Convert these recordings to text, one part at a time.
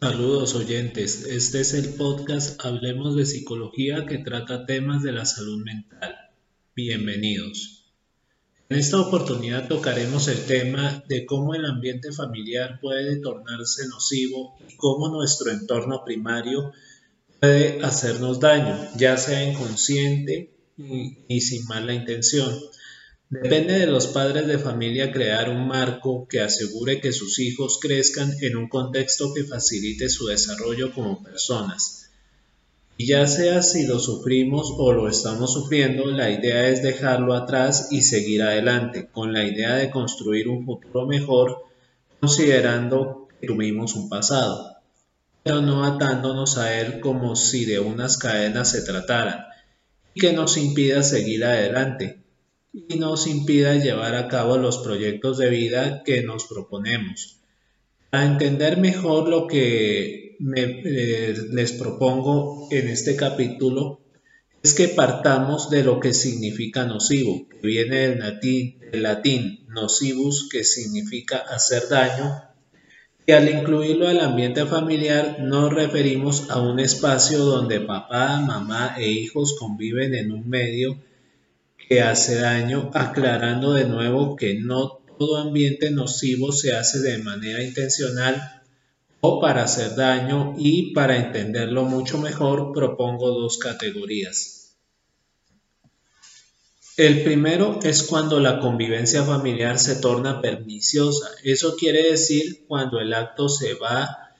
Saludos oyentes, este es el podcast Hablemos de Psicología que trata temas de la salud mental. Bienvenidos. En esta oportunidad tocaremos el tema de cómo el ambiente familiar puede tornarse nocivo y cómo nuestro entorno primario puede hacernos daño, ya sea inconsciente y, sin mala intención. Depende de los padres de familia crear un marco que asegure que sus hijos crezcan en un contexto que facilite su desarrollo como personas. Y ya sea si lo sufrimos o lo estamos sufriendo, la idea es dejarlo atrás y seguir adelante, con la idea de construir un futuro mejor, considerando que tuvimos un pasado, pero no atándonos a él como si de unas cadenas se trataran, y que nos impida seguir adelante y nos impida llevar a cabo los proyectos de vida que nos proponemos. Para entender mejor lo que eh, les propongo en este capítulo, es que partamos de lo que significa nocivo, que viene del latín, del latín nocivus, que significa hacer daño, y al incluirlo al ambiente familiar nos referimos a un espacio donde papá, mamá e hijos conviven en un medio que hace daño, aclarando de nuevo que no todo ambiente nocivo se hace de manera intencional o para hacer daño y para entenderlo mucho mejor propongo dos categorías. El primero es cuando la convivencia familiar se torna perniciosa. Eso quiere decir cuando el acto se va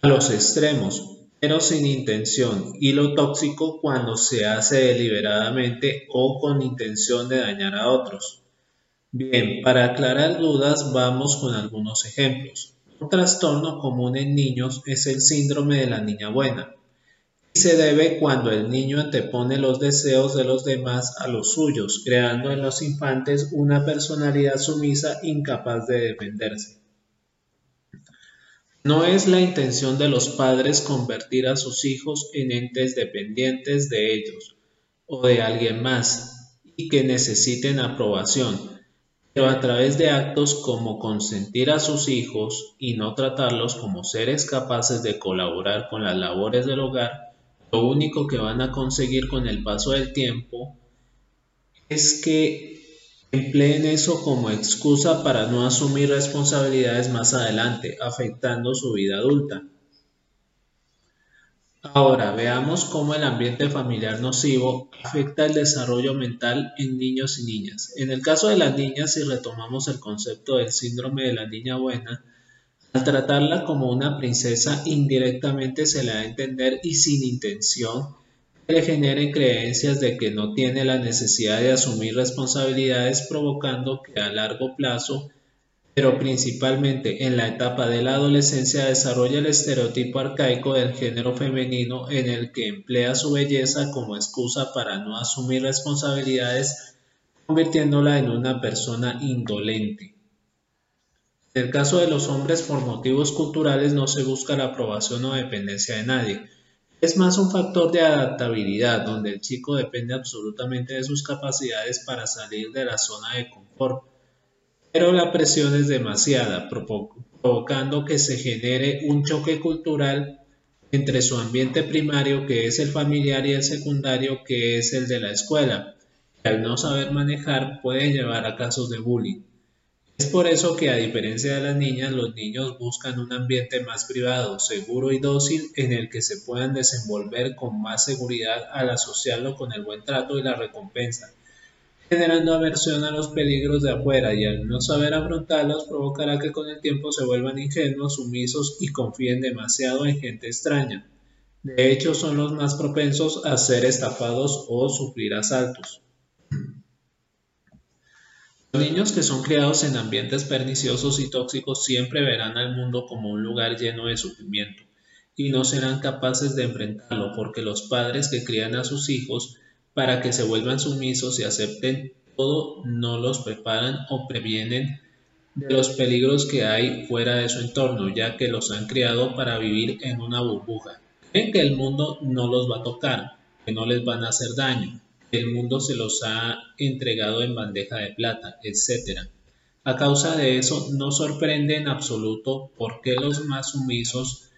a los extremos, pero sin intención, y lo tóxico cuando se hace deliberadamente o con intención de dañar a otros. Bien, para aclarar dudas vamos con algunos ejemplos. Un trastorno común en niños es el síndrome de la niña buena y se debe cuando el niño antepone los deseos de los demás a los suyos, creando en los infantes una personalidad sumisa incapaz de defenderse. No es la intención de los padres convertir a sus hijos en entes dependientes de ellos o de alguien más y que necesiten aprobación, pero a través de actos como consentir a sus hijos y no tratarlos como seres capaces de colaborar con las labores del hogar, lo único que van a conseguir con el paso del tiempo es que empleen eso como excusa para no asumir responsabilidades más adelante, afectando su vida adulta. Ahora veamos cómo el ambiente familiar nocivo afecta el desarrollo mental en niños y niñas. En el caso de las niñas, si retomamos el concepto del síndrome de la niña buena, al tratarla como una princesa indirectamente se le da a entender y sin intención le generen creencias de que no tiene la necesidad de asumir responsabilidades provocando que a largo plazo, pero principalmente en la etapa de la adolescencia desarrolla el estereotipo arcaico del género femenino en el que emplea su belleza como excusa para no asumir responsabilidades, convirtiéndola en una persona indolente. En el caso de los hombres por motivos culturales no se busca la aprobación o dependencia de nadie, es más un factor de adaptabilidad, donde el chico depende absolutamente de sus capacidades para salir de la zona de confort. Pero la presión es demasiada, provocando que se genere un choque cultural entre su ambiente primario, que es el familiar, y el secundario, que es el de la escuela, al no saber manejar puede llevar a casos de bullying. Es por eso que a diferencia de las niñas, los niños buscan un ambiente más privado, seguro y dócil en el que se puedan desenvolver con más seguridad al asociarlo con el buen trato y la recompensa, generando aversión a los peligros de afuera y al no saber afrontarlos provocará que con el tiempo se vuelvan ingenuos, sumisos y confíen demasiado en gente extraña. De hecho, son los más propensos a ser estafados o sufrir asaltos. Niños que son criados en ambientes perniciosos y tóxicos siempre verán al mundo como un lugar lleno de sufrimiento y no serán capaces de enfrentarlo porque los padres que crían a sus hijos para que se vuelvan sumisos y acepten todo no los preparan o previenen de los peligros que hay fuera de su entorno, ya que los han criado para vivir en una burbuja. Creen que el mundo no los va a tocar, que no les van a hacer daño, el mundo se los ha entregado en bandeja de plata, etc. A causa de eso, no sorprende en absoluto por qué los más sumisos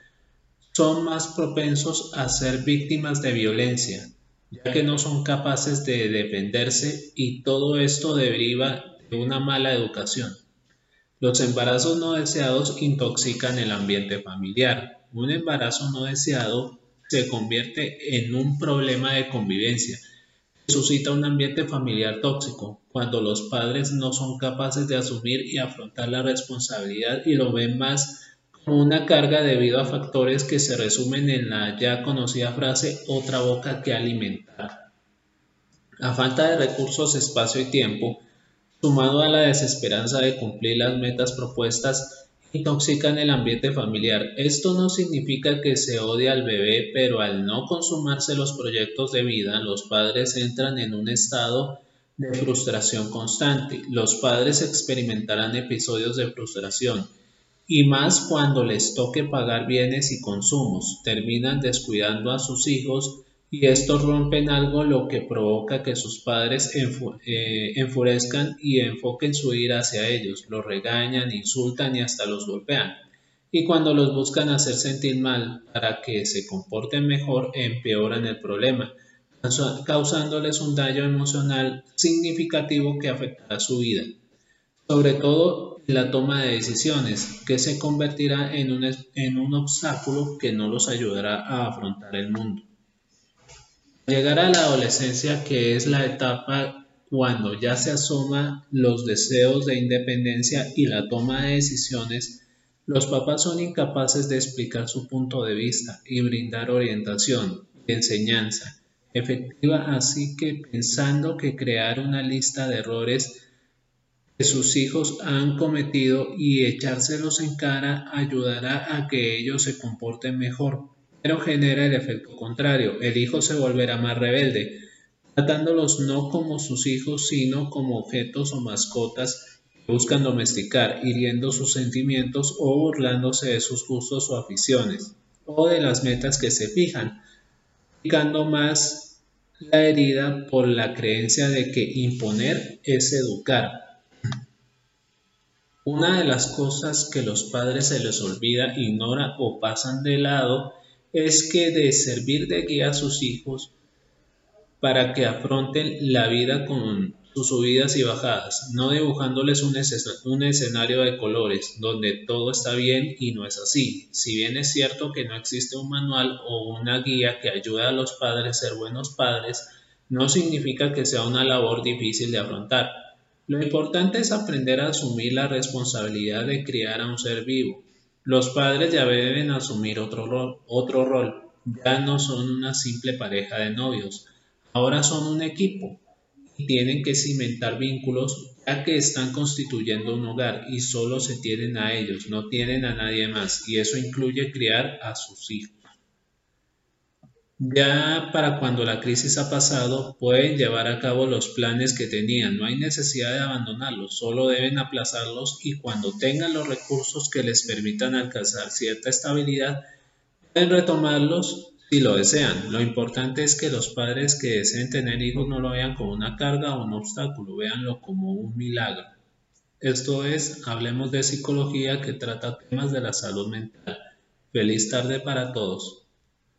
son más propensos a ser víctimas de violencia, ya que no son capaces de defenderse y todo esto deriva de una mala educación. Los embarazos no deseados intoxican el ambiente familiar. Un embarazo no deseado se convierte en un problema de convivencia suscita un ambiente familiar tóxico, cuando los padres no son capaces de asumir y afrontar la responsabilidad y lo ven más como una carga debido a factores que se resumen en la ya conocida frase otra boca que alimentar. A falta de recursos, espacio y tiempo, sumado a la desesperanza de cumplir las metas propuestas, intoxican el ambiente familiar. Esto no significa que se odie al bebé, pero al no consumarse los proyectos de vida, los padres entran en un estado de frustración constante. Los padres experimentarán episodios de frustración y más cuando les toque pagar bienes y consumos. Terminan descuidando a sus hijos y estos rompen algo lo que provoca que sus padres eh, enfurezcan y enfoquen su ira hacia ellos, los regañan, insultan y hasta los golpean. Y cuando los buscan hacer sentir mal para que se comporten mejor, empeoran el problema, causándoles un daño emocional significativo que afectará su vida, sobre todo en la toma de decisiones, que se convertirá en un, en un obstáculo que no los ayudará a afrontar el mundo. Llegar a la adolescencia, que es la etapa cuando ya se asoman los deseos de independencia y la toma de decisiones, los papás son incapaces de explicar su punto de vista y brindar orientación, enseñanza efectiva, así que pensando que crear una lista de errores que sus hijos han cometido y echárselos en cara ayudará a que ellos se comporten mejor pero genera el efecto contrario. El hijo se volverá más rebelde, tratándolos no como sus hijos, sino como objetos o mascotas que buscan domesticar, hiriendo sus sentimientos o burlándose de sus gustos o aficiones, o de las metas que se fijan, picando más la herida por la creencia de que imponer es educar. Una de las cosas que los padres se les olvida, ignora o pasan de lado es que de servir de guía a sus hijos para que afronten la vida con sus subidas y bajadas, no dibujándoles un, un, escenario de colores donde todo está bien y no es así. Si bien es cierto que no existe un manual o una guía que ayude a los padres a ser buenos padres, no significa que sea una labor difícil de afrontar. Lo importante es aprender a asumir la responsabilidad de criar a un ser vivo, los padres ya deben asumir otro rol, otro rol. Ya no son una simple pareja de novios, ahora son un equipo y tienen que cimentar vínculos ya que están constituyendo un hogar y solo se tienen a ellos, no tienen a nadie más y eso incluye criar a sus hijos. Ya para cuando la crisis ha pasado, pueden llevar a cabo los planes que tenían. No hay necesidad de abandonarlos, solo deben aplazarlos y cuando tengan los recursos que les permitan alcanzar cierta estabilidad, pueden retomarlos si lo desean. Lo importante es que los padres que deseen tener hijos no lo vean como una carga o un obstáculo, véanlo como un milagro. Esto es, hablemos de psicología que trata temas de la salud mental. Feliz tarde para todos.